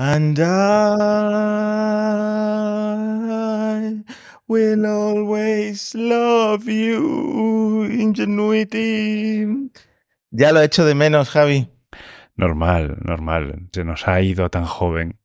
And I will always love you, Ingenuity. Ya lo he hecho de menos, Javi. Normal, normal. Se nos ha ido tan joven.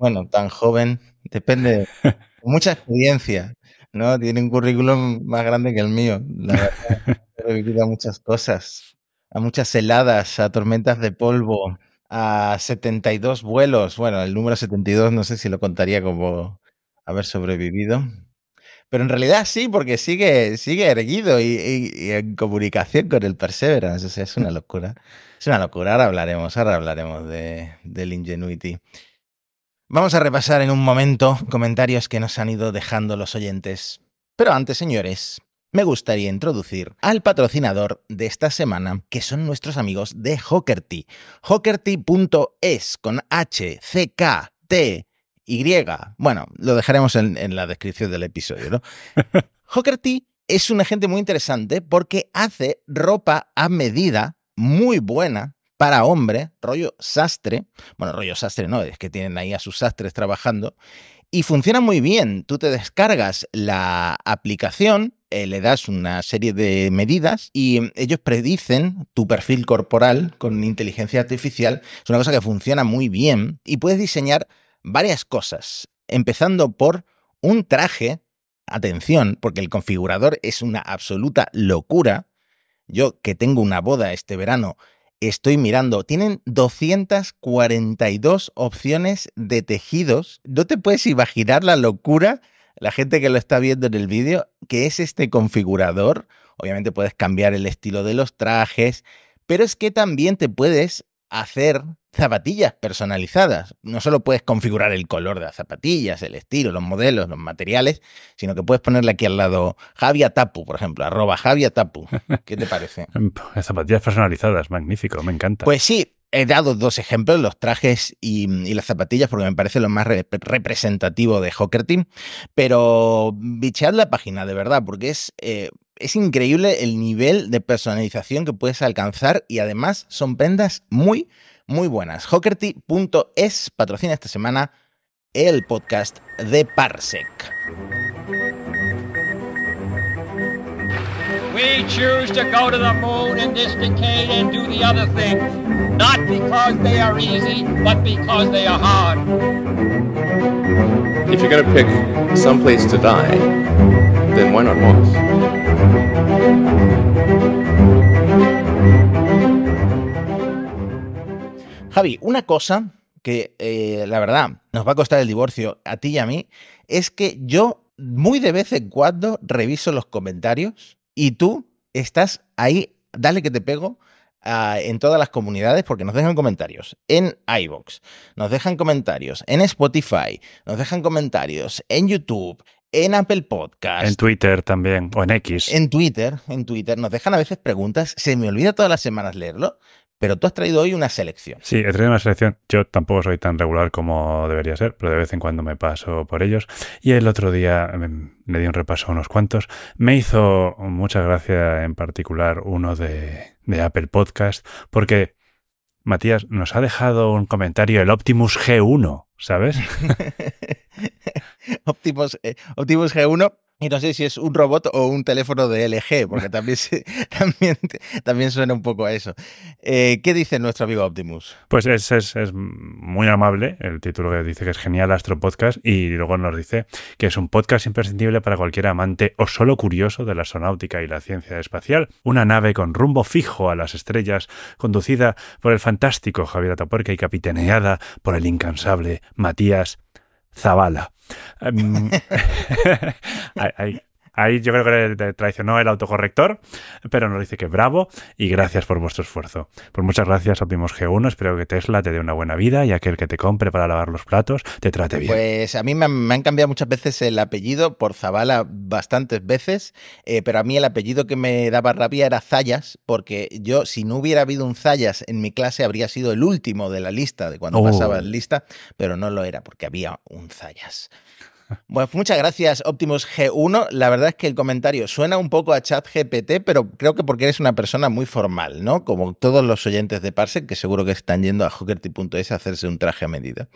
Bueno, tan joven, depende. mucha experiencia, ¿no? Tiene un currículum más grande que el mío. La verdad, he vivido muchas cosas, a muchas heladas, a tormentas de polvo, a 72 vuelos. Bueno, el número 72 no sé si lo contaría como haber sobrevivido. Pero en realidad sí, porque sigue, sigue erguido y, en comunicación con el Perseverance. O sea, es una locura. Es una locura. Ahora hablaremos, ahora hablaremos de, del Ingenuity. Vamos a repasar en un momento comentarios que nos han ido dejando los oyentes. Pero antes, señores, me gustaría introducir al patrocinador de esta semana, que son nuestros amigos de Hockerty. Hockerty.es con H, C, K, T, Y. Bueno, lo dejaremos en, la descripción del episodio, ¿no? Hockerty es un agente muy interesante porque hace ropa a medida muy buena para hombre, rollo sastre. Bueno, rollo sastre no, es que tienen ahí a sus sastres trabajando. Y funciona muy bien. Tú te descargas la aplicación, eh, le das una serie de medidas y ellos predicen tu perfil corporal con inteligencia artificial. Es una cosa que funciona muy bien y puedes diseñar varias cosas, empezando por un traje. Atención, porque el configurador es una absoluta locura. Yo que tengo una boda este verano, estoy mirando, tienen 242 opciones de tejidos. No te puedes imaginar la locura, la gente que lo está viendo en el vídeo, que es este configurador. Obviamente puedes cambiar el estilo de los trajes, pero es que también te puedes hacer zapatillas personalizadas. No solo puedes configurar el color de las zapatillas, el estilo, los modelos, los materiales, sino que puedes ponerle aquí al lado Javia Tapu, por ejemplo, arroba Javia Tapu. ¿Qué te parece? zapatillas personalizadas, magnífico, me encanta. Pues sí, he dado dos ejemplos, los trajes y, las zapatillas, porque me parece lo más representativo de Hocker Team. Pero bichead la página, de verdad, porque es, eh, es increíble el nivel de personalización que puedes alcanzar y además son prendas muy, muy buenas. Hockerty.es patrocina esta semana el podcast de Parsec. We choose to go to the moon in this decade and do the other things, not because they are easy, but because they are hard. If you're going to pick some place to die, then why not Mars? Javi, una cosa que eh, la verdad nos va a costar el divorcio a ti y a mí es que yo muy de vez en cuando reviso los comentarios y tú estás ahí, dale que te pego, ah, en todas las comunidades porque nos dejan comentarios en iVoox, nos dejan comentarios en Spotify, nos dejan comentarios en YouTube, en Apple Podcast. En Twitter también, o en X. En Twitter, en Twitter. Nos dejan a veces preguntas, se me olvida todas las semanas leerlo, pero tú has traído hoy una selección. Sí, he traído una selección. Yo tampoco soy tan regular como debería ser, pero de vez en cuando me paso por ellos. Y el otro día em, me, di un repaso a unos cuantos. Me hizo mucha gracia en particular uno de, de Apple Podcast, porque Matías nos ha dejado un comentario el Optimus G1, ¿sabes? Optimus, eh, Optimus G1 y no sé si es un robot o un teléfono de LG, porque también, también, también suena un poco a eso. Eh, ¿Qué dice nuestro amigo Optimus? Pues es, es, es, muy amable, el título que dice que es genial Astro Podcast, y luego nos dice que es un podcast imprescindible para cualquier amante o solo curioso de la astronáutica y la ciencia espacial. Una nave con rumbo fijo a las estrellas, conducida por el fantástico Javier Atapuerca y capitaneada por el incansable Matías Zavala. Um, I, I, ahí yo creo que traicionó el autocorrector, pero nos dice que bravo y gracias por vuestro esfuerzo. Pues muchas gracias, Optimus G1. Espero que Tesla te dé una buena vida y aquel que te compre para lavar los platos te trate bien. Pues a mí me han, cambiado muchas veces el apellido por Zavala bastantes veces, eh, pero a mí el apellido que me daba rabia era Zayas, porque yo, si no hubiera habido un Zayas en mi clase, habría sido el último de la lista de cuando oh. pasaba la lista, pero no lo era porque había un Zayas. Bueno, pues muchas gracias, Optimus G1. La verdad es que el comentario suena un poco a chat GPT, pero creo que porque eres una persona muy formal, ¿no? Como todos los oyentes de Parsec, que seguro que están yendo a hookerty.es a hacerse un traje a medida.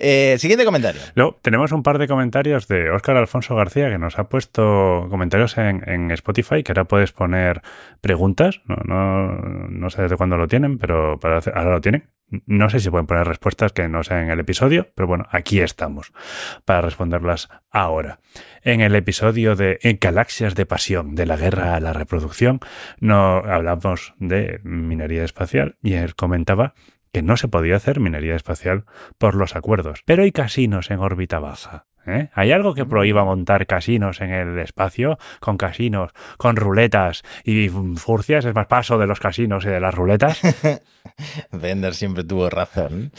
Eh, siguiente comentario. Luego, tenemos un par de comentarios de Óscar Alfonso García que nos ha puesto comentarios en, en Spotify, que ahora puedes poner preguntas. No, no, no sé desde cuándo lo tienen, pero ahora lo tienen. No sé si pueden poner respuestas que no sean en el episodio, pero bueno, aquí estamos para responderlas ahora. En el episodio de Galaxias de Pasión, de la guerra a la reproducción, no hablamos de minería espacial y él comentaba que no se podía hacer minería espacial por los acuerdos. Pero hay casinos en órbita baja. ¿eh? ¿Hay algo que prohíba montar casinos en el espacio? Con casinos, con ruletas y furcias. Es más paso de los casinos y de las ruletas. Bender siempre tuvo razón.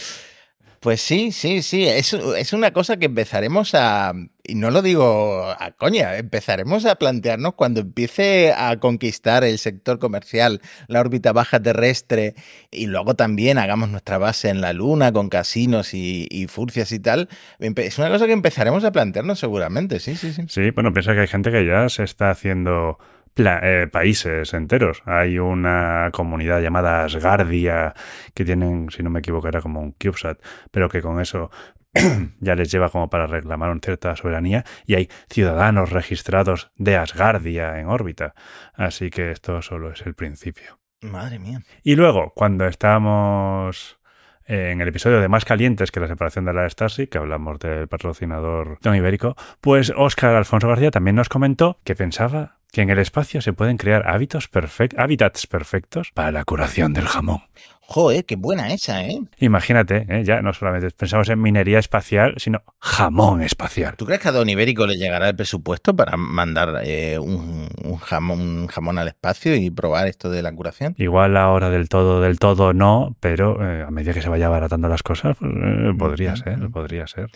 Pues sí, sí, sí. Es, es una cosa que empezaremos a. Y no lo digo a coña, empezaremos a plantearnos cuando empiece a conquistar el sector comercial, la órbita baja terrestre, y luego también hagamos nuestra base en la Luna con casinos y, y furcias y tal. Es una cosa que empezaremos a plantearnos seguramente, sí, sí, sí. Sí, bueno, piensa que hay gente que ya se está haciendo eh, países enteros. Hay una comunidad llamada Asgardia que tienen, si no me equivoco, era como un CubeSat, pero que con eso ya les lleva como para reclamar una cierta soberanía y hay ciudadanos registrados de Asgardia en órbita. Así que esto solo es el principio. Madre mía. Y luego, cuando estábamos eh, en el episodio de Más Calientes que la separación de la Starship, que hablamos del patrocinador Don Ibérico, pues Óscar Alfonso García también nos comentó que pensaba que en el espacio se pueden crear hábitos perfect- hábitats perfectos para la curación del jamón. Joder, qué buena esa, ¿eh? Imagínate, ¿eh? ya no solamente pensamos en minería espacial, sino jamón espacial. ¿Tú crees que a Don Ibérico le llegará el presupuesto para mandar eh, un, un jamón, un jamón al espacio y probar esto de la curación? Igual ahora del todo, del todo no, pero eh, a medida que se vaya abaratando las cosas, pues, eh, podría ser, podría ser.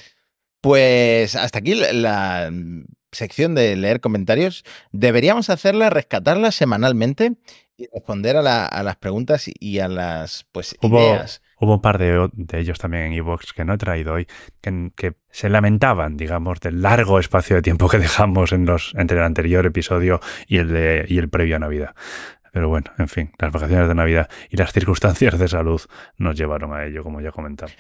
Pues hasta aquí la sección de leer comentarios. Deberíamos hacerla, rescatarla semanalmente y responder a, la- a las preguntas y a las pues Hubo, ideas. hubo un par de, de ellos también en Evox que no he traído hoy, que, que se lamentaban, digamos, del largo espacio de tiempo que dejamos en los, entre el anterior episodio y el, de, y el previo a Navidad. Pero bueno, en fin, las vacaciones de Navidad y las circunstancias de salud nos llevaron a ello, como ya comentamos.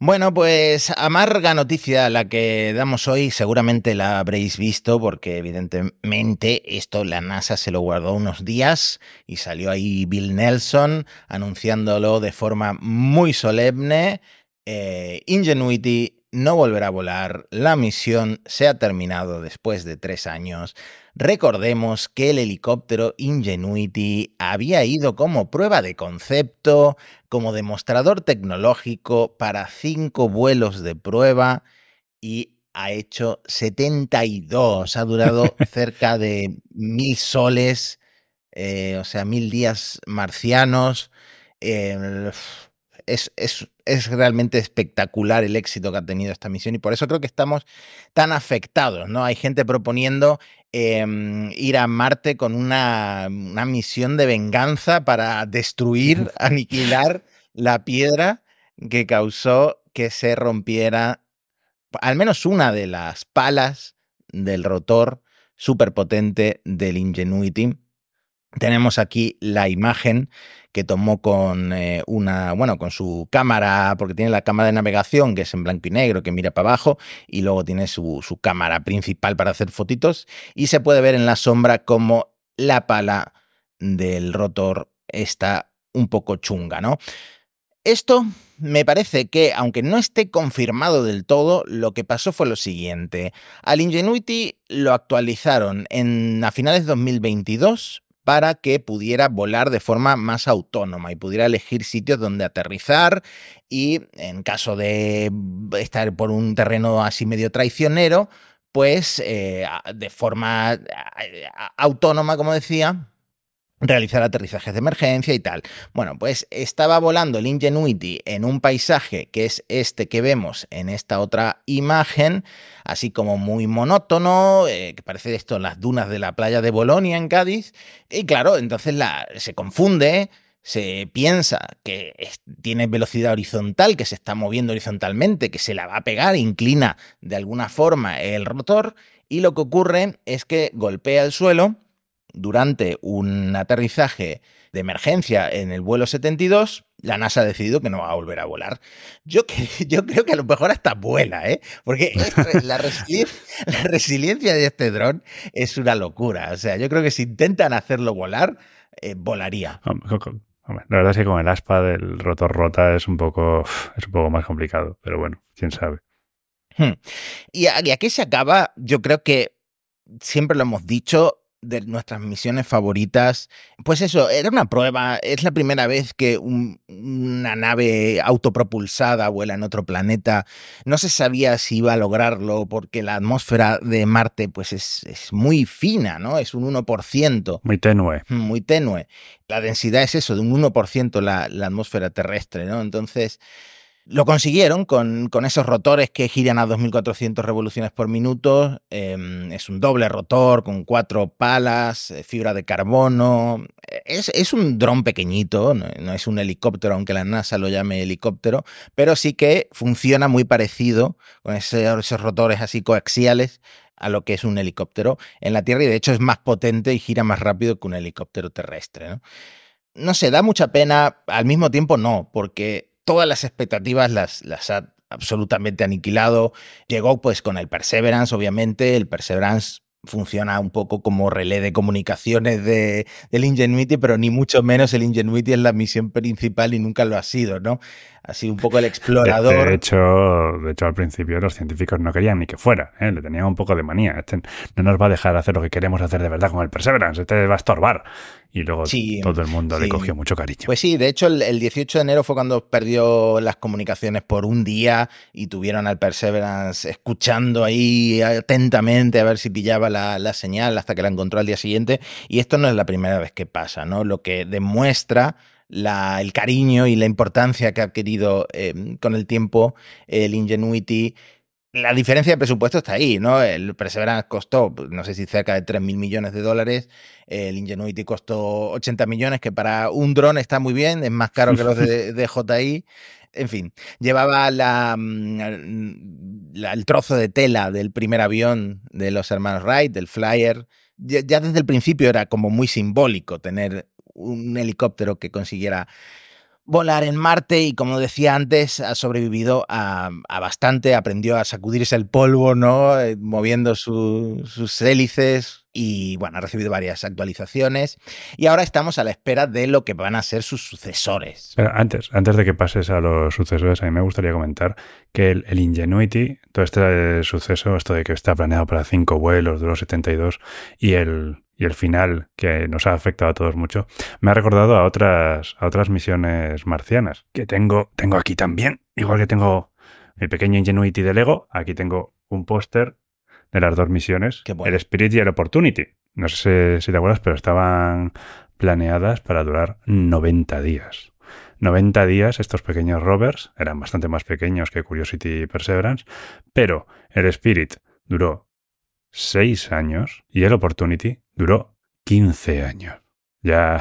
Bueno, pues amarga noticia la que damos hoy, seguramente la habréis visto porque evidentemente esto la NASA se lo guardó unos días y salió ahí Bill Nelson anunciándolo de forma muy solemne. Eh, Ingenuity no volverá a volar, la misión se ha terminado después de tres años. Recordemos que el helicóptero Ingenuity había ido como prueba de concepto, como demostrador tecnológico para cinco vuelos de prueba y ha hecho 72. Ha durado cerca de mil soles, eh, o sea, mil días marcianos. Eh, es, es, es, realmente espectacular el éxito que ha tenido esta misión y por eso creo que estamos tan afectados, ¿no? Hay gente proponiendo eh, ir a Marte con una, una, misión de venganza para destruir, aniquilar la piedra que causó que se rompiera al menos una de las palas del rotor superpotente del Ingenuity. Tenemos aquí la imagen que tomó con eh, una, bueno, con su cámara, porque tiene la cámara de navegación que es en blanco y negro, que mira para abajo, y luego tiene su, su cámara principal para hacer fotitos, y se puede ver en la sombra como la pala del rotor está un poco chunga, ¿no? Esto me parece que, aunque no esté confirmado del todo, lo que pasó fue lo siguiente. Al Ingenuity lo actualizaron en, a finales de 2022 para que pudiera volar de forma más autónoma y pudiera elegir sitios donde aterrizar y en caso de estar por un terreno así medio traicionero, pues eh, de forma autónoma, como decía, realizar aterrizajes de emergencia y tal. Bueno, pues estaba volando el Ingenuity en un paisaje que es este que vemos en esta otra imagen, así como muy monótono, eh, que parece esto las dunas de la playa de Bolonia en Cádiz, y claro, entonces la, se confunde, se piensa que tiene velocidad horizontal, que se está moviendo horizontalmente, que se la va a pegar, inclina de alguna forma el rotor y lo que ocurre es que golpea el suelo durante un aterrizaje de emergencia en el vuelo 72, la NASA ha decidido que no va a volver a volar. Yo, yo creo que a lo mejor hasta vuela, ¿eh? Porque la, resiliencia, de este dron es una locura. O sea, yo creo que si intentan hacerlo volar, eh, volaría. La verdad es que con el aspa del rotor rota es un poco, es un poco más complicado, pero bueno, quién sabe. Hmm. Y aquí se acaba, yo creo que siempre lo hemos dicho, de nuestras misiones favoritas. Pues eso, era una prueba. Es la primera vez que una nave autopropulsada vuela en otro planeta. No se sabía si iba a lograrlo porque la atmósfera de Marte pues es, es muy fina, ¿no? Es un 1%. Muy tenue. Muy tenue. La densidad es eso, de un 1% la, la atmósfera terrestre, ¿no? Entonces... Lo consiguieron con, con, esos rotores que giran a 2.400 revoluciones por minuto. Em, es un doble rotor con cuatro palas, eh, fibra de carbono. Es, es un dron pequeñito, no, es un helicóptero, aunque la NASA lo llame helicóptero, pero sí que funciona muy parecido con esos rotores así coaxiales a lo que es un helicóptero en la Tierra y de hecho es más potente y gira más rápido que un helicóptero terrestre. ¿no? no sé, da mucha pena, al mismo tiempo no, porque todas las expectativas las, las ha absolutamente aniquilado. Llegó pues con el Perseverance, obviamente, el Perseverance funciona un poco como relé de comunicaciones de, del Ingenuity, pero ni mucho menos el Ingenuity es la misión principal y nunca lo ha sido, ¿no? Ha sido un poco el explorador. De, hecho, de hecho, al principio los científicos no querían ni que fuera, ¿eh? le tenían un poco de manía. Este no nos va a dejar hacer lo que queremos hacer de verdad con el Perseverance, este va a estorbar. Y luego todo el mundo le cogió mucho cariño. Pues sí, de hecho, el, el, 18 de enero fue cuando perdió las comunicaciones por un día y tuvieron al Perseverance escuchando ahí atentamente a ver si pillaba la, la señal hasta que la encontró al día siguiente. Y esto no es la primera vez que pasa, ¿no? Lo que demuestra la, el cariño y la importancia que ha adquirido eh, con el tiempo el Ingenuity. La diferencia de presupuesto está ahí, ¿no? El Perseverance costó, no sé si cerca de 3 mil millones de dólares, el Ingenuity costó 80 millones, que para un dron está muy bien, es más caro que los de, de JI. En fin, llevaba la, mm, la, el trozo de tela del primer avión de los hermanos Wright, del Flyer. Ya, desde el principio era como muy simbólico tener un helicóptero que consiguiera volar en Marte y como decía antes, ha sobrevivido a, bastante, aprendió a sacudirse el polvo, ¿no? Eh, moviendo su, sus hélices y bueno, ha recibido varias actualizaciones y ahora estamos a la espera de lo que van a ser sus sucesores. Antes, antes de que pases a los sucesores, a mí me gustaría comentar que el, el Ingenuity, todo este suceso, esto de que está planeado para cinco vuelos, de los 72 y el y el final, que nos ha afectado a todos mucho, me ha recordado a otras, a otras misiones marcianas que tengo, tengo aquí también. Igual que tengo el pequeño Ingenuity de Lego, aquí tengo un póster de las dos misiones, el Spirit y el Opportunity. No sé si te acuerdas, pero estaban planeadas para durar 90 días. 90 días estos pequeños rovers, eran bastante más pequeños que Curiosity y Perseverance, pero el Spirit duró 6 años y el Opportunity duró 15 años. Ya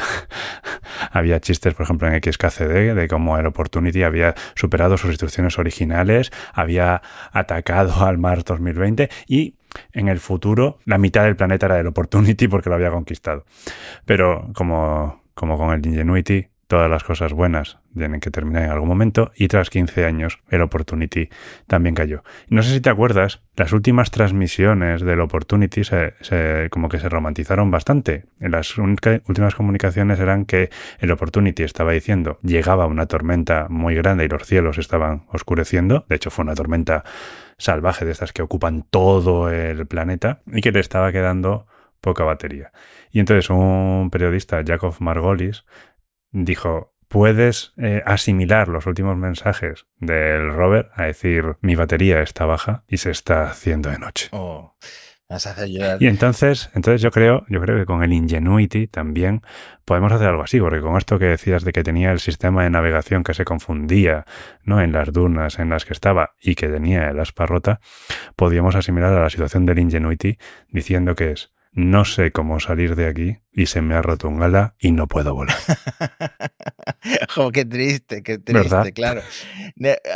había chistes, por ejemplo, en XKCD de cómo el Opportunity había superado sus instrucciones originales, había atacado al Mars 2020 y en el futuro la mitad del planeta era el Opportunity porque lo había conquistado. Pero como, como con el Ingenuity, todas las cosas buenas tienen que terminar en algún momento y tras 15 años el Opportunity también cayó. No sé si te acuerdas, las últimas transmisiones del Opportunity se, se, como que se romantizaron bastante. Las últimas comunicaciones eran que el Opportunity estaba diciendo llegaba una tormenta muy grande y los cielos estaban oscureciendo. De hecho fue una tormenta salvaje de estas que ocupan todo el planeta y que le estaba quedando poca batería. Y entonces un periodista, Jacob Margolis, dijo, puedes eh, asimilar los últimos mensajes del rover a decir, mi batería está baja y se está haciendo de noche. Oh, y entonces, entonces yo creo, yo creo que con el Ingenuity también podemos hacer algo así, porque con esto que decías de que tenía el sistema de navegación que se confundía, ¿no? En las dunas en las que estaba y que tenía el aspa rota, podíamos asimilar a la situación del Ingenuity diciendo que es no sé cómo salir de aquí y se me ha roto un ala y no puedo volar. jo, qué triste, qué triste, claro.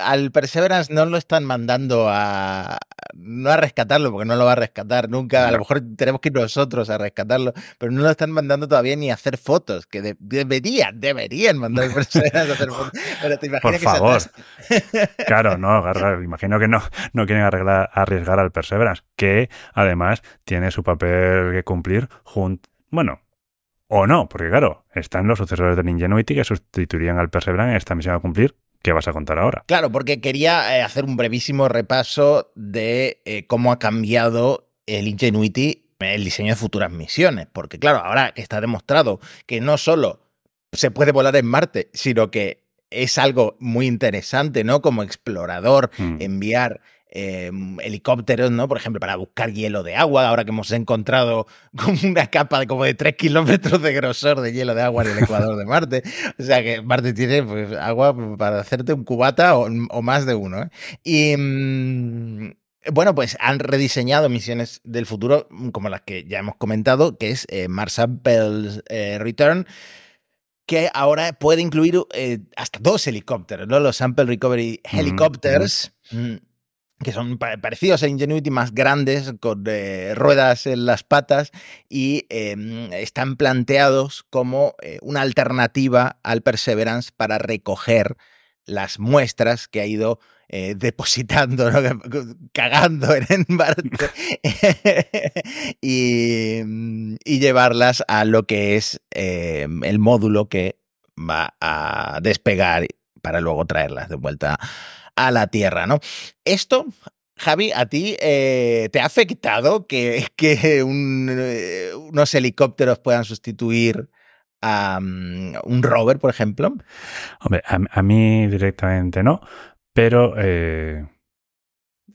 Al Perseverance no lo están mandando a, no a rescatarlo, porque no lo va a rescatar nunca. A lo mejor tenemos que ir nosotros a rescatarlo, pero no lo están mandando todavía ni a hacer fotos, que deberían, deberían mandar al Perseverance a hacer fotos. Pero te Por favor. claro, no, imagino que no, no quieren arriesgar al Perseverance, que además tiene su papel que cumplir junto. Bueno, o no, porque claro, están los sucesores del Ingenuity que sustituirían al Perseverance en esta misión a cumplir, ¿Qué vas a contar ahora? Claro, porque quería eh, hacer un brevísimo repaso de eh, cómo ha cambiado el Ingenuity el diseño de futuras misiones. Porque claro, ahora está demostrado que no solo se puede volar en Marte, sino que es algo muy interesante, ¿no? Como explorador, hmm. enviar Em, helicópteros, ¿no? Por ejemplo, para buscar hielo de agua, ahora que hemos encontrado como una capa de como de 3 kilómetros de grosor de hielo de agua en el ecuador de Marte. O sea que Marte tiene pues, agua para hacerte un cubata o, más de uno. ¿eh? Y. Mm, bueno, pues han rediseñado misiones del futuro, como las que ya hemos comentado, que es eh, Mars Sample eh, Return, que ahora puede incluir eh, hasta dos helicópteros, ¿no? Los Sample Recovery Helicopters. Mm, que son parecidos a Ingenuity, más grandes, con eh, ruedas en las patas y em, están planteados como eh, una alternativa al Perseverance para recoger las muestras que ha ido eh, depositando, cagando en Marte y, y, llevarlas a lo que es em, el módulo que va a despegar para luego traerlas de vuelta a la Tierra, ¿no? Esto Javi, ¿a ti eh, te ha afectado que, eh, unos helicópteros puedan sustituir a mm, un rover, por ejemplo? Hombre, a, mí directamente no, pero eh,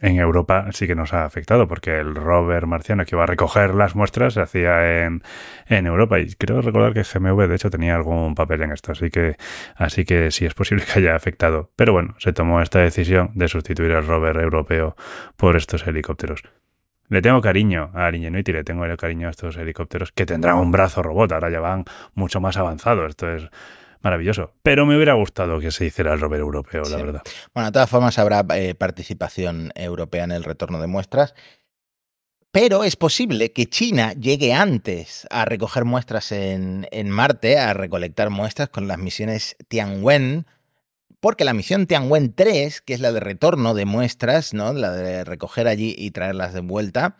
en Europa sí que nos ha afectado, porque el rover marciano que iba a recoger las muestras se hacía en, en, Europa. Y creo recordar que GMV, de hecho, tenía algún papel en esto. Así que, así que sí es posible que haya afectado. Pero bueno, se tomó esta decisión de sustituir al rover europeo por estos helicópteros. Le tengo cariño al Ingenuity, le tengo el cariño a estos helicópteros que tendrán un brazo robot, ahora ya van mucho más avanzados. Esto es maravilloso. Pero me hubiera gustado que se hiciera el rover europeo, la verdad. Bueno, de todas formas habrá eh, participación europea en el retorno de muestras. Pero es posible que China llegue antes a recoger muestras en, en Marte, a recolectar muestras con las misiones Tianwen, porque la misión Tianwen 3, que es la de retorno de muestras, ¿no? la de recoger allí y traerlas de vuelta,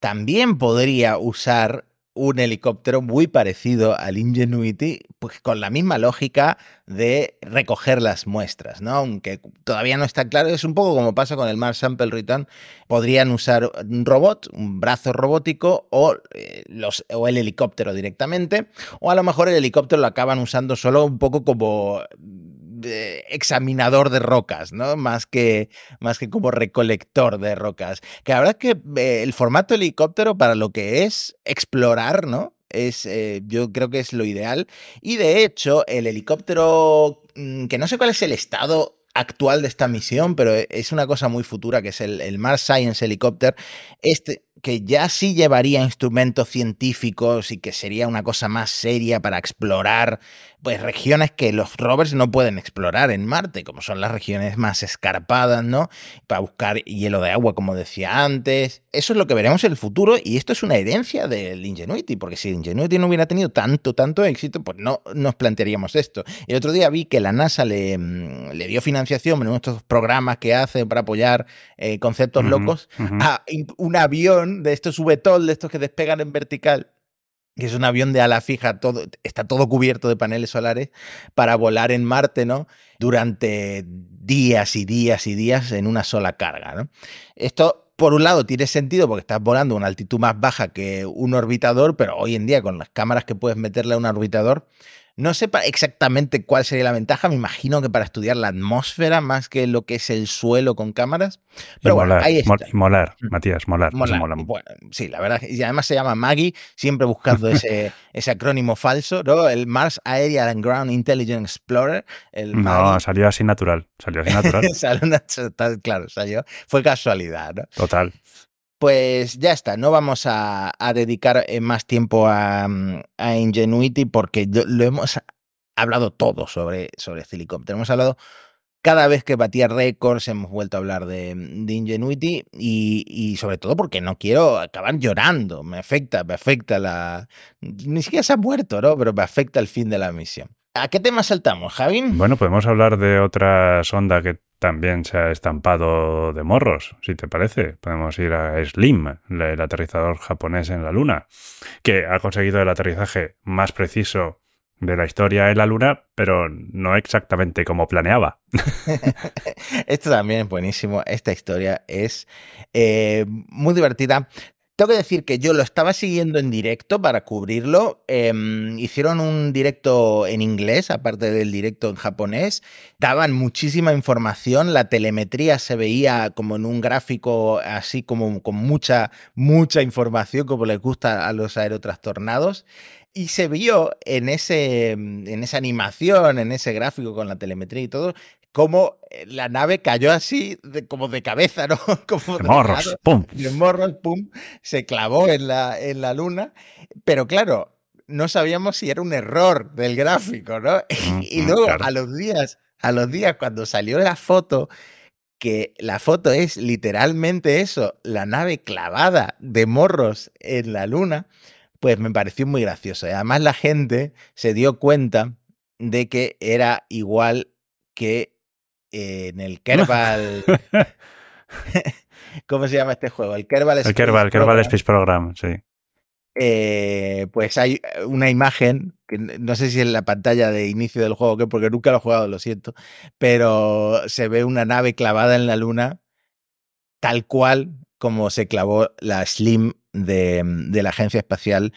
también podría usar un helicóptero muy parecido al Ingenuity, pues con la misma lógica de recoger las muestras, ¿no? Aunque todavía no está claro, es un poco como pasa con el Mars Sample Return, podrían usar un robot, un brazo robótico o, eh, los, o el helicóptero directamente, o a lo mejor el helicóptero lo acaban usando solo un poco como examinador de rocas, ¿no? Más que, más que como recolector de rocas. Que la verdad es que eh, el formato helicóptero para lo que es explorar, ¿no? Es, eh, yo creo que es lo ideal. Y de hecho, el helicóptero, mm, que no sé cuál es el estado actual de esta misión, pero es una cosa muy futura, que es el, el Mars Science Helicopter, este, que ya sí llevaría instrumentos científicos y que sería una cosa más seria para explorar pues regiones que los rovers no pueden explorar en Marte, como son las regiones más escarpadas, ¿no? Para buscar hielo de agua, como decía antes. Eso es lo que veremos en el futuro y esto es una herencia del Ingenuity, porque si el Ingenuity no hubiera tenido tanto, tanto éxito, pues no nos plantearíamos esto. El otro día vi que la NASA le, mm, le dio financiación en estos programas que hace para apoyar eh, conceptos locos a un avión de estos VTOL, de estos que despegan en vertical que es un avión de ala fija, todo, está todo cubierto de paneles solares para volar en Marte, ¿no? Durante días y días y días en una sola carga, ¿no? Esto, por un lado, tiene sentido porque estás volando a una altitud más baja que un orbitador, pero hoy en día con las cámaras que puedes meterle a un orbitador, no sé exactamente cuál sería la ventaja, me imagino que para estudiar la atmósfera más que lo que es el suelo con cámaras. Pero bueno, ahí está. molar, mm. Matías, molar. sí, la verdad, y además se llama Maggie, siempre buscando ese, ese acrónimo falso, ¿no? El Mars Aerial and Ground Intelligence Explorer. no, salió así natural, salió así natural. claro, salió, fue casualidad, ¿no? Total. Pues ya está, no vamos a, dedicar eh, más tiempo a, mm, Ingenuity porque lo, hemos hablado todo sobre, sobre helicóptero. Hemos hablado cada vez que batía récords, hemos vuelto a hablar de, de Ingenuity y, sobre todo porque no quiero acabar llorando. Me afecta, me afecta la. Ni siquiera se ha muerto, ¿no? Pero me afecta el fin de la misión. ¿A qué tema saltamos, Javi? Bueno, podemos hablar de otra sonda que también se ha estampado de morros, si te parece. Podemos ir a Slim, el aterrizador japonés en la Luna, que ha conseguido el aterrizaje más preciso de la historia en la Luna, pero no exactamente como planeaba. Esto también es buenísimo. Esta historia es eh, muy divertida. Tengo que decir que yo lo estaba siguiendo en directo para cubrirlo. Eh, hicieron un directo en inglés, aparte del directo en japonés. Daban muchísima información. La telemetría se veía como en un gráfico así como con mucha, mucha información, como les gusta a los aerotrastornados. Y se vio en, ese, en esa animación, en ese gráfico con la telemetría y todo, cómo la nave cayó así, de, como de cabeza, ¿no? Como de morros, lado, pum. De morros, pum, se clavó en la, en la luna. Pero claro, no sabíamos si era un error del gráfico, ¿no? Mm, y mm, luego claro. a los días, a los días cuando salió la foto, que la foto es literalmente eso, la nave clavada de morros en la luna, pues me pareció muy gracioso. Y además la gente se dio cuenta de que era igual que eh, en el Kerbal. ¿Cómo se llama este juego? El Kerbal El Kerbal, Kerbal Space Program, sí. Eh, pues hay una imagen, que no sé si es la pantalla de inicio del juego, que porque nunca lo he jugado, lo siento, pero se ve una nave clavada en la luna, tal cual como se clavó la Slim de, de la agencia espacial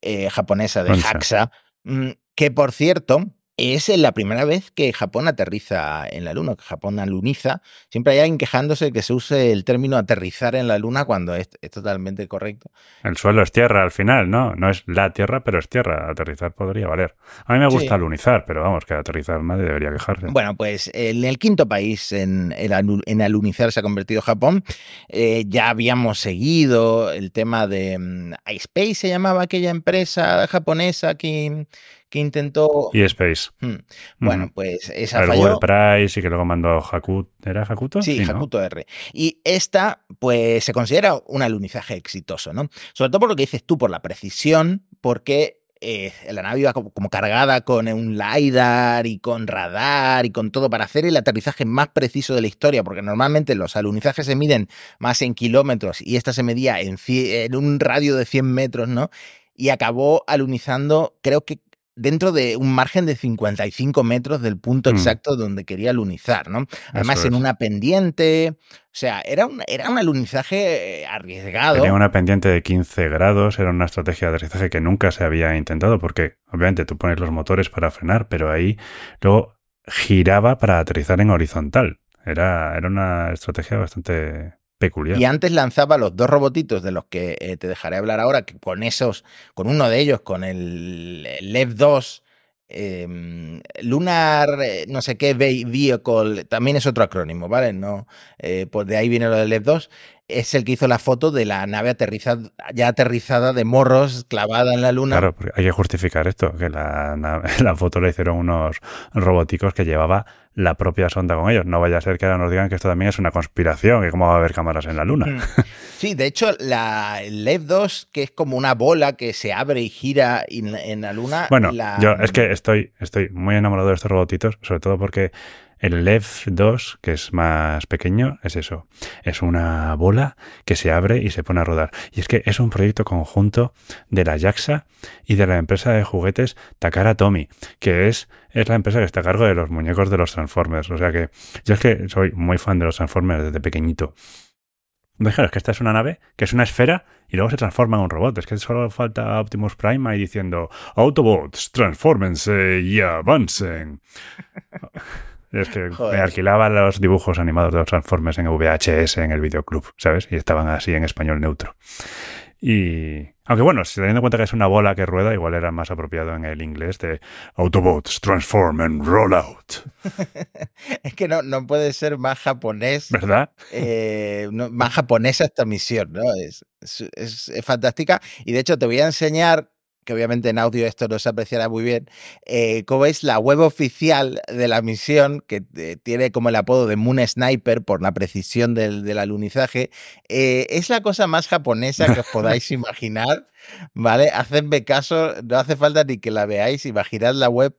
eh, japonesa de Onsa. JAXA, mm, que por cierto es la primera vez que Japón aterriza en la Luna, que Japón aluniza. Siempre hay alguien quejándose de que se use el término aterrizar en la Luna cuando es, es totalmente correcto. El suelo es tierra al final, ¿no? No es la tierra, pero es tierra. Aterrizar podría valer. A mí me gusta Sí. alunizar, pero vamos, que aterrizar nadie debería quejarse. Bueno, pues en el quinto país en, en alu- en alunizar se ha convertido Japón. Eh, ya habíamos seguido el tema de mm, iSpace, se llamaba aquella empresa japonesa que, que intentó... Y Space. Hmm. Bueno, pues esa El falló. Price y que luego mandó Hakuto. ¿Era Hakuto? Sí. Hakuto R. Y esta, pues, se considera un alunizaje exitoso, ¿no? Sobre todo por lo que dices tú, por la precisión, porque eh, la nave iba como, como cargada con un LiDAR y con radar y con todo para hacer el aterrizaje más preciso de la historia, porque normalmente los alunizajes se miden más en kilómetros y esta se medía en, en un radio de 100 metros, ¿no? Y acabó alunizando, creo que dentro de un margen de 55 metros del punto Mm. exacto donde quería alunizar, ¿no? Además, en una pendiente. O sea, era un, era un alunizaje eh, arriesgado. Tenía una pendiente de 15 grados, era una estrategia de aterrizaje que nunca se había intentado, porque obviamente tú pones los motores para frenar, pero ahí luego giraba para aterrizar en horizontal. Era, era una estrategia bastante peculiar. Y antes lanzaba los dos robotitos de los que eh, te dejaré hablar ahora, que con esos, con uno de ellos, con el, LEV 2, eh, Lunar, eh, no sé qué, Ve- Vehicle, también es otro acrónimo, ¿vale? No, eh, pues de ahí viene lo del LEV 2. Es el que hizo la foto de la nave aterrizada, ya aterrizada de morros, clavada en la luna. Claro, porque hay que justificar esto, que la, la foto la hicieron unos robóticos que llevaba la propia sonda con ellos. No vaya a ser que ahora nos digan que esto también es una conspiración, que cómo va a haber cámaras en la luna. Mm. Sí, de hecho, la el LEV 2, que es como una bola que se abre y gira en, en la luna. Bueno, la- yo es que estoy, estoy muy enamorado de estos robotitos, sobre todo porque el LEV 2, que es más pequeño, es eso. Es una bola que se abre y se pone a rodar. Y es que es un proyecto conjunto de la JAXA y de la empresa de juguetes Takara Tomy, que es, es la empresa que está a cargo de los muñecos de los Transformers. O sea que yo es que soy muy fan de los Transformers desde pequeñito. Claro, es que esta es una nave que es una esfera y luego se transforma en un robot. Es que solo falta Optimus Prime ahí diciendo Autobots, transfórmense y avancen. Es que me alquilaba los dibujos animados de los Transformers en VHS en el videoclub, ¿sabes? Y estaban así en español neutro. Y aunque bueno, si teniendo en cuenta que es una bola que rueda, igual era más apropiado en el inglés de Autobots transform and roll out. es que no, no puede ser más japonés. ¿Verdad? Eh, más japonesa esta misión, ¿no? es, es, fantástica. Y de hecho te voy a enseñar que obviamente en audio esto no se apreciará muy bien, eh, como es la web oficial de la misión, que eh, tiene como el apodo de Moon Sniper por la precisión del, del alunizaje, eh, es la cosa más japonesa que os podáis imaginar, ¿vale? Hacedme caso, no hace falta ni que la veáis, imaginad la web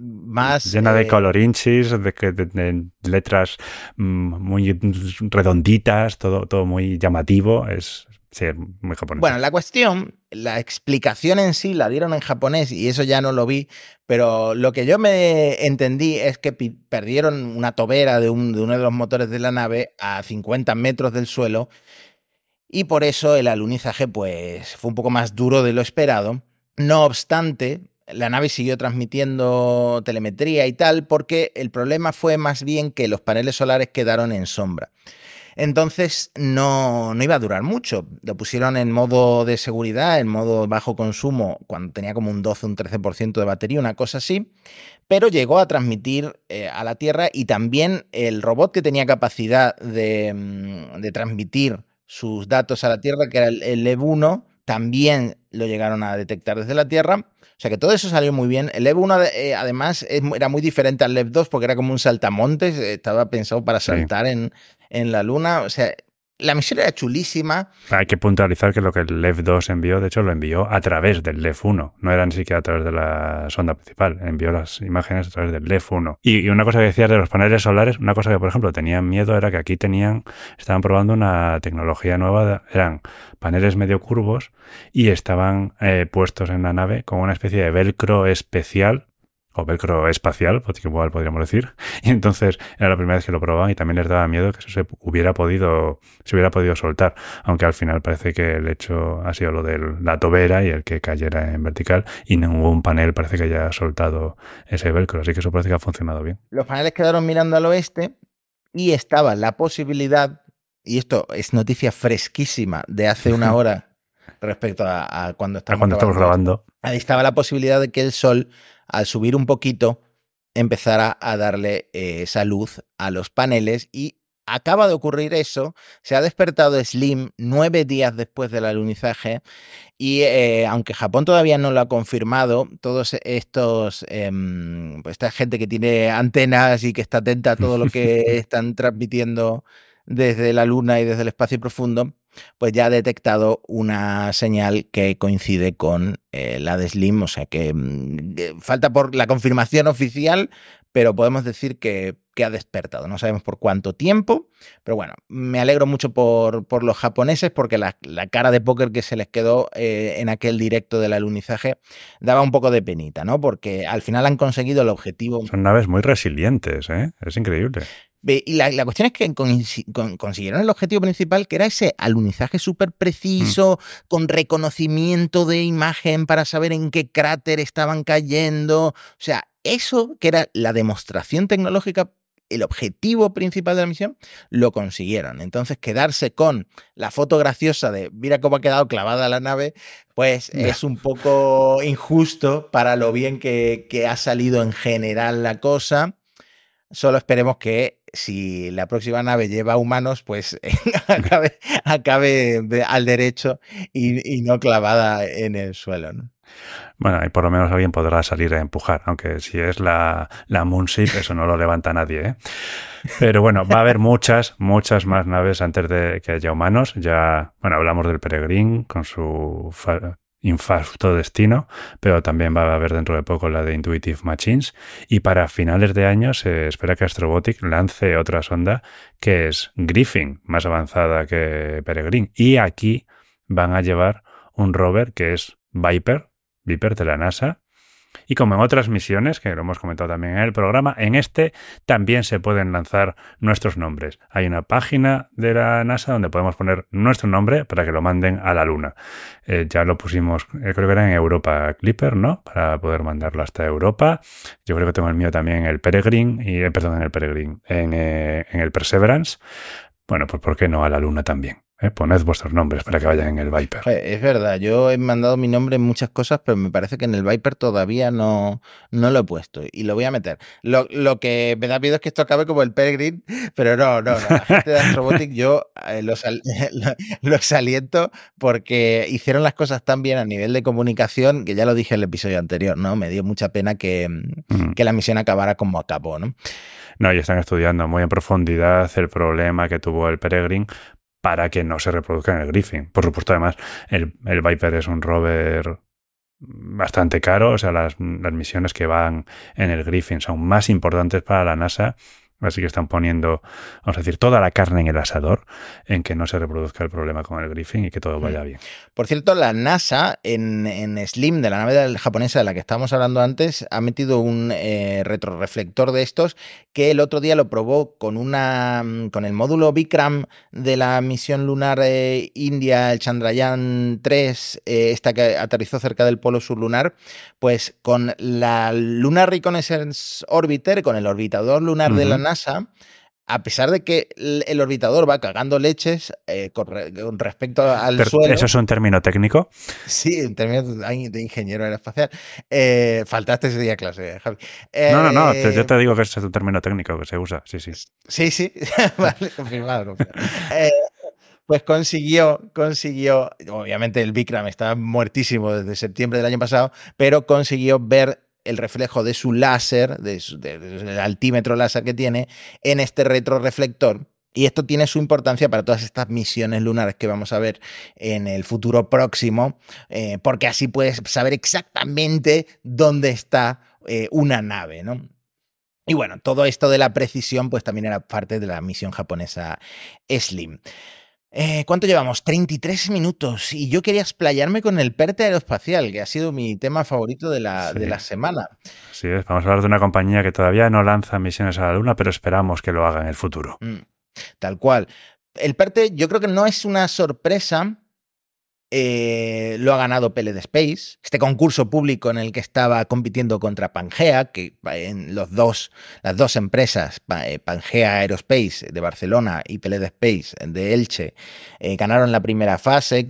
más... Llena de colorinchis, de, de, letras mm, muy redonditas, todo, todo muy llamativo. Es, Sí, muy japonés. Bueno, la cuestión, la explicación en sí la dieron en japonés y eso ya no lo vi, pero lo que yo me entendí es que perdieron una tobera de, un, de uno de los motores de la nave a 50 metros del suelo y por eso el alunizaje pues fue un poco más duro de lo esperado. No obstante, la nave siguió transmitiendo telemetría y tal porque el problema fue más bien que los paneles solares quedaron en sombra. Entonces no, no iba a durar mucho. Lo pusieron en modo de seguridad, en modo bajo consumo, cuando tenía como un 12, un 13% de batería, una cosa así. Pero llegó a transmitir eh, a la Tierra y también el robot que tenía capacidad de, mm, de transmitir sus datos a la Tierra, que era el, el EV1, también lo llegaron a detectar desde la Tierra. O sea que todo eso salió muy bien. El EV1 eh, además era muy diferente al EV2 porque era como un saltamontes, estaba pensado para saltar en, en la Luna. O sea, la misión era chulísima. Hay que puntualizar que lo que el LEV 2 envió, de hecho, lo envió a través del LEV 1. No era ni siquiera a través de la sonda principal. Envió las imágenes a través del LEV 1. Y, una cosa que decías de los paneles solares, una cosa que, por ejemplo, tenían miedo era que aquí tenían, estaban probando una tecnología nueva. eran paneles medio curvos y estaban eh, puestos en la nave con una especie de velcro especial o velcro espacial, pues igual podríamos decir. Y entonces era la primera vez que lo probaban y también les daba miedo que eso se hubiera podido, se hubiera podido soltar. Aunque al final parece que el hecho ha sido lo de la tobera y el que cayera en vertical y ningún panel parece que haya soltado ese velcro. Así que eso parece que ha funcionado bien. Los paneles quedaron mirando al oeste y estaba la posibilidad, y esto es noticia fresquísima de hace una hora respecto a, cuando estamos, cuando estamos grabando. Ahí estaba la posibilidad de que el sol al subir un poquito, empezara a darle eh, esa luz a los paneles y acaba de ocurrir eso. Se ha despertado Slim nueve días después del alunizaje y eh, aunque Japón todavía no lo ha confirmado, todos estos, em, pues esta gente que tiene antenas y que está atenta a todo lo que están transmitiendo desde la Luna y desde el espacio profundo, pues ya ha detectado una señal que coincide con eh, la de Slim, o sea que mm, eh, falta por la confirmación oficial, pero podemos decir que, ha despertado. No sabemos por cuánto tiempo, pero bueno, me alegro mucho por, por los japoneses porque la, cara de póker que se les quedó eh, en aquel directo del alunizaje daba un poco de penita, ¿no? Porque al final han conseguido el objetivo. Son naves muy resilientes, ¿eh? Es increíble. Y la, cuestión es que consiguieron el objetivo principal, que era ese alunizaje súper preciso, mm. con reconocimiento de imagen para saber en qué cráter estaban cayendo. O sea, eso que era la demostración tecnológica, el objetivo principal de la misión, lo consiguieron. Entonces, quedarse con la foto graciosa de mira cómo ha quedado clavada la nave, pues es un poco injusto para lo bien que, que ha salido en general la cosa. Solo esperemos que si la próxima nave lleva humanos, pues acabe, al derecho y, no clavada en el suelo. ¿no? Bueno, y por lo menos alguien podrá salir a empujar, aunque si es la, la Moonship, eso no lo levanta nadie. ¿eh? Pero bueno, va a haber muchas, muchas más naves antes de que haya humanos. Ya, bueno, hablamos del Peregrine con su infausto destino, pero también va a haber dentro de poco la de Intuitive Machines. Y para finales de año se espera que Astrobotic lance otra sonda que es Griffin, más avanzada que Peregrine. Y aquí van a llevar un rover que es Viper, Viper de la NASA, y como en otras misiones, que lo hemos comentado también en el programa, en este también se pueden lanzar nuestros nombres. Hay una página de la NASA donde podemos poner nuestro nombre para que lo manden a la Luna. Eh, ya lo pusimos, eh, creo que era en Europa Clipper, ¿no? Para poder mandarlo hasta Europa. Yo creo que tengo el mío también en el Peregrine, y, eh, perdón, en el Peregrine, en, en el Perseverance. Bueno, pues ¿por qué no a la Luna también? Eh, poned vuestros nombres para que vayan en el Viper. Es verdad, yo he mandado mi nombre en muchas cosas, pero me parece que en el Viper todavía no, no lo he puesto y lo voy a meter. Lo, que me da miedo es que esto acabe como el Peregrine, pero no, no, no. La gente de Astrobotic yo eh, los, los aliento porque hicieron las cosas tan bien a nivel de comunicación que ya lo dije en el episodio anterior, ¿no? Me dio mucha pena que, que la misión acabara como acabó, ¿no? No, y están estudiando muy en profundidad el problema que tuvo el Peregrine para que no se reproduzca en el Griffin. Por supuesto, además, el, Viper es un rover bastante caro, o sea, las, las, misiones que van en el Griffin son más importantes para la NASA Así que están poniendo, vamos a decir, toda la carne en el asador en que no se reproduzca el problema con el Griffin y que todo vaya mm. bien. Por cierto, la NASA en, Slim, de la nave japonesa de la que estábamos hablando antes, ha metido un eh, retroreflector de estos que el otro día lo probó con, una, con el módulo Vikram de la misión lunar eh, India, el Chandrayaan 3, eh, esta que aterrizó cerca del polo sur lunar, pues con la Lunar Reconnaissance Orbiter, con el orbitador lunar de la NASA, a pesar de que el orbitador va cagando leches eh, con, respecto al suelo. ¿Eso es un término técnico? Sí, un término de ingeniero aeroespacial. Eh, faltaste ese día clase, Javi. no, no, no, yo te eh, digo que es un término técnico que se usa, sí, sí. Sí, sí, vale, confirmado. pues consiguió, consiguió, obviamente el Bikram está muertísimo desde septiembre del año pasado, pero consiguió ver el reflejo de su láser, del altímetro láser que tiene, en este retroreflector. Y esto tiene su importancia para todas estas misiones lunares que vamos a ver en el futuro próximo, eh, porque así puedes saber exactamente dónde está eh, una nave, ¿no? Y bueno, todo esto de la precisión, pues también era parte de la misión japonesa SLIM. Eh, ¿Cuánto llevamos? 33 minutos. Y yo quería explayarme con el PERTE aeroespacial, que ha sido mi tema favorito de la, de la semana. Sí, vamos a hablar de una compañía que todavía no lanza misiones a la Luna, pero esperamos que lo haga en el futuro. Mm, tal cual. El PERTE yo creo que no es una sorpresa eh, lo ha ganado PLD Space, este concurso público en el que estaba compitiendo contra Pangea, que en los dos, las dos empresas, eh, Pangea Aerospace de Barcelona y PLD Space de Elche, eh, ganaron la primera fase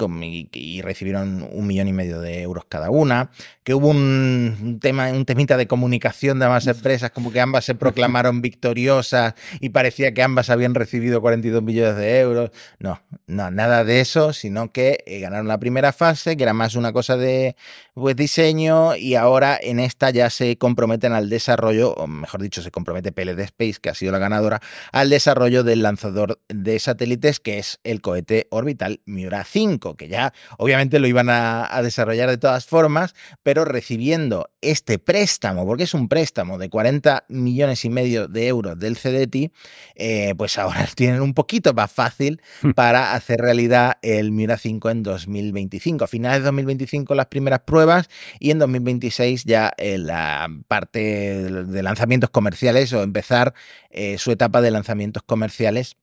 y, recibieron un millón y medio de euros cada una, que hubo un, tema, un temita de comunicación de ambas empresas, como que ambas se proclamaron victoriosas y parecía que ambas habían recibido 42 millones de euros. No, no, nada de eso, sino que ganaron la primera fase, que era más una cosa de pues, diseño, y ahora en esta ya se comprometen al desarrollo, o mejor dicho, se compromete PLD Space, que ha sido la ganadora, al desarrollo del lanzador de satélites, que es el cohete orbital Miura 5, que ya obviamente lo iban a, desarrollar de todas formas, pero recibiendo este préstamo, porque es un préstamo de 40 millones y medio de euros del CDT, eh, pues ahora tienen un poquito más fácil hmm. para hacer realidad el Miura 5 en 2020. 2025. A finales de 2025 las primeras pruebas y en 2026 ya eh, la parte de lanzamientos comerciales o empezar eh, su etapa de lanzamientos comerciales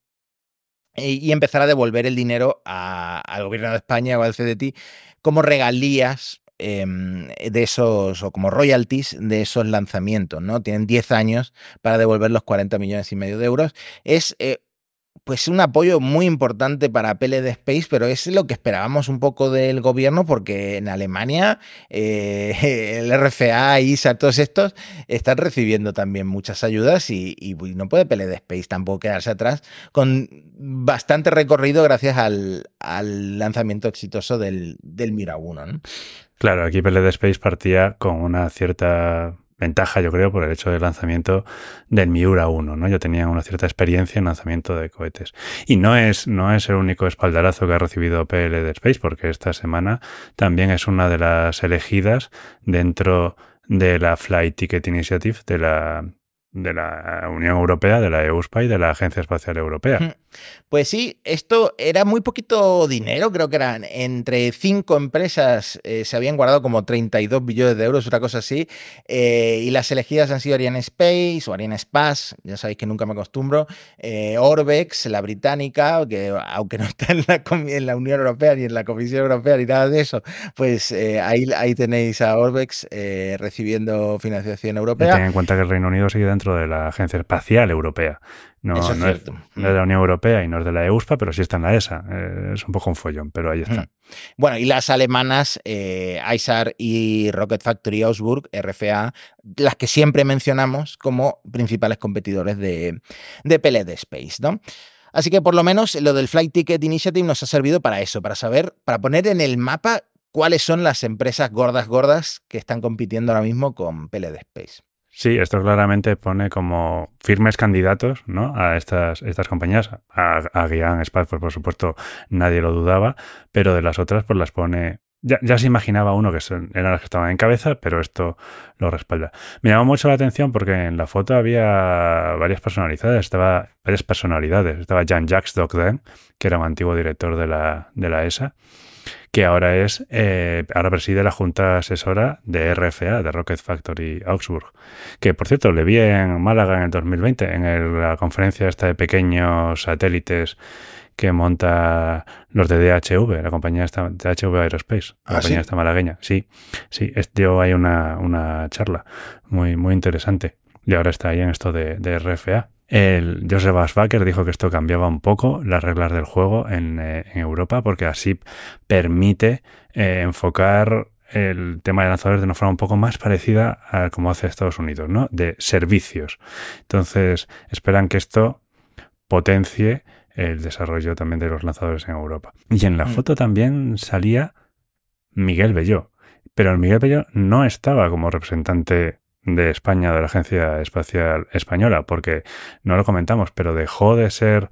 y empezar a devolver el dinero al gobierno de España o al CDT como regalías em, de esos, o como royalties de esos lanzamientos, ¿no? Tienen 10 años para devolver los 40 millones y medio de euros. Es eh, pues un apoyo muy importante para PLD Space, pero es lo que esperábamos un poco del gobierno, porque en Alemania eh, el RFA, ISA, todos estos están recibiendo también muchas ayudas y, no puede PLD Space tampoco quedarse atrás, con bastante recorrido gracias al, lanzamiento exitoso del, del Mira 1. Claro, aquí PLD Space partía con una cierta ventaja, yo creo, por el hecho del lanzamiento del Miura 1, ¿no? Yo tenía una cierta experiencia en lanzamiento de cohetes. Y no es, no es el único espaldarazo que ha recibido PL de Space, porque esta semana también es una de las elegidas dentro de la Flight Ticket Initiative de la de la Unión Europea, de la EUSPA y de la Agencia Espacial Europea. Pues sí, esto era muy poquito dinero, creo que eran entre cinco empresas, eh, se habían guardado como 32 billones de euros, una cosa así, eh, y las elegidas han sido Ariane Space o Ariane Space, ya sabéis que nunca me acostumbro, eh, Orbex, la británica, que aunque no está en la, en la, Unión Europea ni en la Comisión Europea ni nada de eso, pues ahí, ahí tenéis a Orbex recibiendo financiación europea. ten en cuenta que el Reino Unido sigue dentro dentro de la Agencia Espacial Europea. No, Eso es no, es, no es de la Unión Europea y no es de la EUSPA, pero sí está en la ESA. Eh, es un poco un follón, pero ahí está. Mm. Bueno, y las alemanas, eh, ISAR y Rocket Factory Augsburg, RFA, las que siempre mencionamos como principales competidores de, de PLD Space, ¿no? Así que por lo menos lo del Flight Ticket Initiative nos ha servido para eso, para saber, para poner en el mapa cuáles son las empresas gordas, gordas que están compitiendo ahora mismo con PLD Space. Sí, esto claramente pone como firmes candidatos ¿no? a estas, estas compañías. A, a Guian Space, pues por supuesto, nadie lo dudaba, pero de las otras, pues las pone. Ya, ya se imaginaba uno que son, eran las que estaban en cabeza, pero esto lo respalda. Me llamó mucho la atención porque en la foto había varias personalidades, estaba varias personalidades. Estaba Jean-Jacques Dogden, que era un antiguo director de la, de la ESA, que ahora es, eh, ahora preside la junta asesora de RFA, de Rocket Factory Augsburg, que por cierto le vi en Málaga en el 2020, en el- la conferencia esta de pequeños satélites que monta los de DHV, la compañía esta, DHV Aerospace, la ¿Ah, compañía sí? esta malagueña. Sí, sí, dio ahí una, una charla muy, muy interesante. Y ahora está ahí en esto de, de RFA. El Joseph Asbacher dijo que esto cambiaba un poco las reglas del juego en, eh, en Europa porque así permite eh, enfocar el tema de lanzadores de una forma un poco más parecida a como hace Estados Unidos, ¿no? De servicios. Entonces, esperan que esto potencie el desarrollo también de los lanzadores en Europa. Y en la Mm. foto también salía Miguel Belló, pero el Miguel Belló no estaba como representante de España, de la Agencia Espacial Española, porque no lo comentamos, pero dejó de ser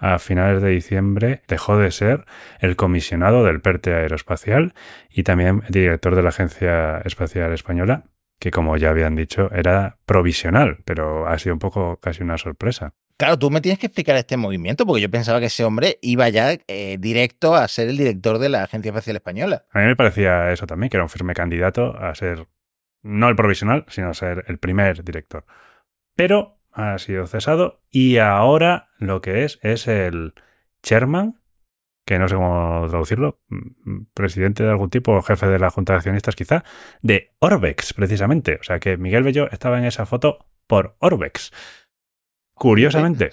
a finales de diciembre, dejó de ser el comisionado del PERTE aeroespacial y también director de la Agencia Espacial Española, que como ya habían dicho era provisional, pero ha sido un poco casi una sorpresa. Claro, tú me tienes que explicar este movimiento, porque yo pensaba que ese hombre iba ya eh, directo a ser el director de la Agencia Espacial Española. A mí me parecía eso también, que era un firme candidato a ser no el provisional, sino ser el primer director. Pero ha sido cesado y ahora lo que es es el chairman, que no sé cómo traducirlo, mm, presidente de algún tipo jefe de la Junta de Accionistas quizá, de Orbex precisamente. O sea que Miguel Bello estaba en esa foto por Orbex. Curiosamente.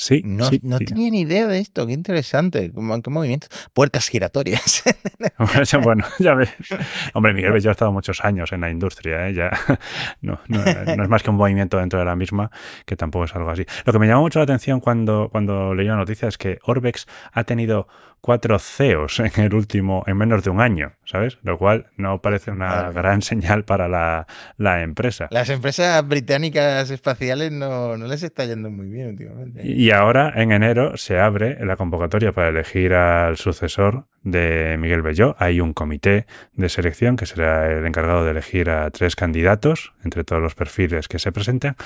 Sí, No, sí, no sí. tenía ni idea de esto, qué interesante, ¿Cómo- qué movimiento. Puertas giratorias. bueno, ya ves. Hombre, Miguel Bello ha estado muchos años en la industria, ¿eh? ya no, no- no es más que un movimiento dentro de la misma, que tampoco es algo así. Lo que me llamó mucho la atención cuando, cuando leí la noticia es que Orbex ha tenido cuatro CEOs en el último, en menos de un año, ¿sabes? Lo cual no parece una gran señal para la, la empresa. Las empresas británicas espaciales no, no les está yendo muy bien últimamente. Y ahora, en enero, se abre la convocatoria para elegir al sucesor de Miguel Belló. Hay un comité de selección que será el encargado de elegir a tres candidatos entre todos los perfiles que se presentan.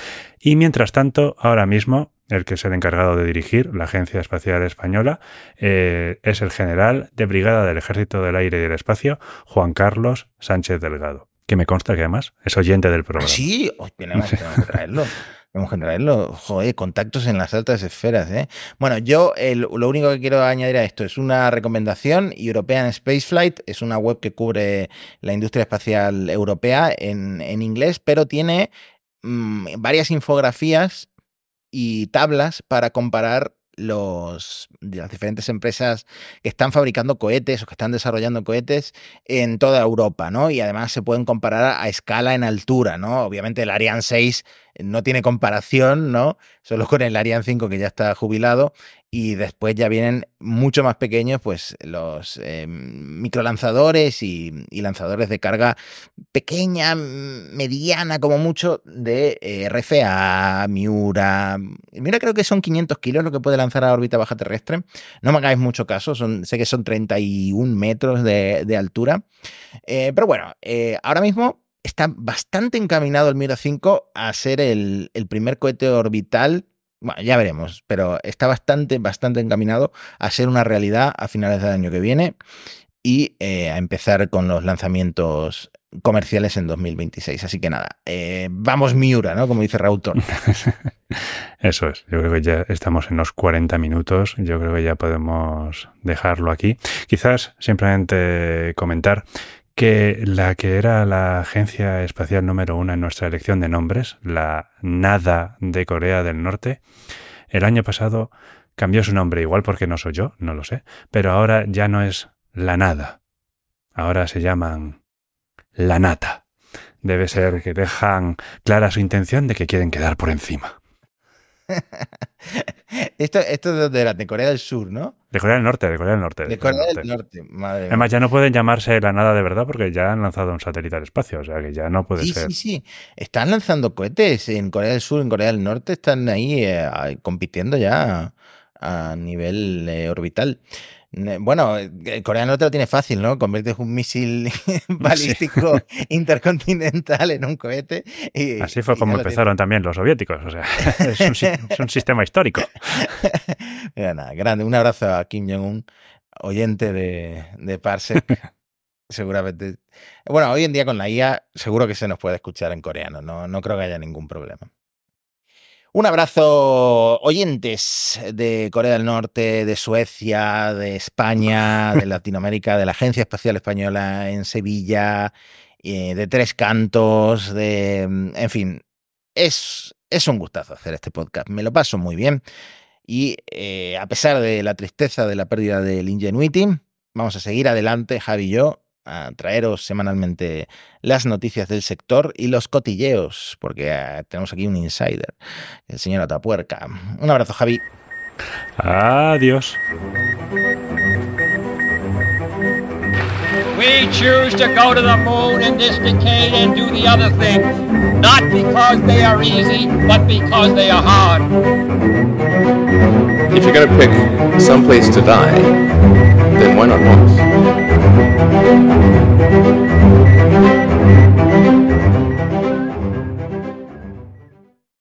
Y mientras tanto, ahora mismo, el que es el encargado de dirigir la Agencia Espacial Española eh, es el general de Brigada del Ejército del Aire y del Espacio, Juan Carlos Sánchez Delgado. Que me consta que además es oyente del Ah, programa. sí, oh, tenemos, tenemos que traerlo. Tenemos que traerlo. Joder, contactos en las altas esferas. ¿eh? Bueno, yo lo único que quiero añadir a esto es una recomendación. European Spaceflight es una web que cubre la industria espacial europea en, en inglés, pero tiene mm, varias infografías y tablas para comparar los, las diferentes empresas que están fabricando cohetes o que están desarrollando cohetes en toda Europa, ¿no? Y además se pueden comparar a escala en altura, ¿no? Obviamente el Ariane 6 no tiene comparación, ¿no? Solo con el Ariane 5 que ya está jubilado y después ya vienen mucho más pequeños, pues los eh, microlanzadores y, lanzadores de carga pequeña, mediana como mucho de eh, RFA, Miura. Miura creo que son 500 kilos lo que puede lanzar a órbita baja terrestre. No me hagáis mucho caso, son, sé que son 31 metros de, de altura. Eh, pero bueno, eh, ahora mismo está bastante encaminado el Miura 5 a ser el, primer cohete orbital. Bueno, ya veremos, pero está bastante, bastante encaminado a ser una realidad a finales del año que viene y eh, a empezar con los lanzamientos comerciales en 2026. Así que nada, eh, vamos Miura, ¿no? Como dice Raúl. Eso es, yo creo que ya estamos en los 40 minutos, yo creo que ya podemos dejarlo aquí. Quizás simplemente comentar que la que era la agencia espacial número uno en nuestra elección de nombres, la NADA de Corea del Norte, el año pasado cambió su nombre, igual porque no soy yo, no lo sé, pero ahora ya no es la NADA, ahora se llaman la NATA. Debe ser que dejan clara su intención de que quieren quedar por encima. esto, esto es de dónde era, de Corea del Sur, ¿no? De Corea del Norte, de Corea del Norte. De, Corea, del Norte, madre Además, ya no pueden llamarse la nada de verdad porque ya han lanzado un satélite al espacio, o sea que ya no puede sí, ser. Sí, sí, Están lanzando cohetes en Corea del Sur, en Corea del Norte, están ahí eh, compitiendo ya a nivel eh, orbital. Bueno, eh, Corea del Norte lo tiene fácil, ¿no? Conviertes un misil balístico intercontinental en un cohete. Y, Así fue como empezaron también los soviéticos, o sea, es un, sistema histórico. Mira, nada, grande. Un abrazo a Kim Jong-un, oyente de, de Parsec. Seguramente. Bueno, hoy en día con la IA seguro que se nos puede escuchar en coreano, no, no creo que haya ningún problema. Un abrazo, oyentes de Corea del Norte, de Suecia, de España, de Latinoamérica, de la Agencia Espacial Española en Sevilla, eh, de Tres Cantos, de. En fin, es, es un gustazo hacer este podcast. Me lo paso muy bien. Y eh, a pesar de la tristeza de la pérdida del Ingenuity, vamos a seguir adelante, Javi y yo, a traeros semanalmente las noticias del sector y los cotilleos, porque eh, tenemos aquí un insider, el señor Atapuerca. Un abrazo, Javi. Adiós. We choose to go to the moon in this decade and do the other things, not because they are easy, but because they are hard. If you're gonna pick some place to die, then why not Mars? Thank you.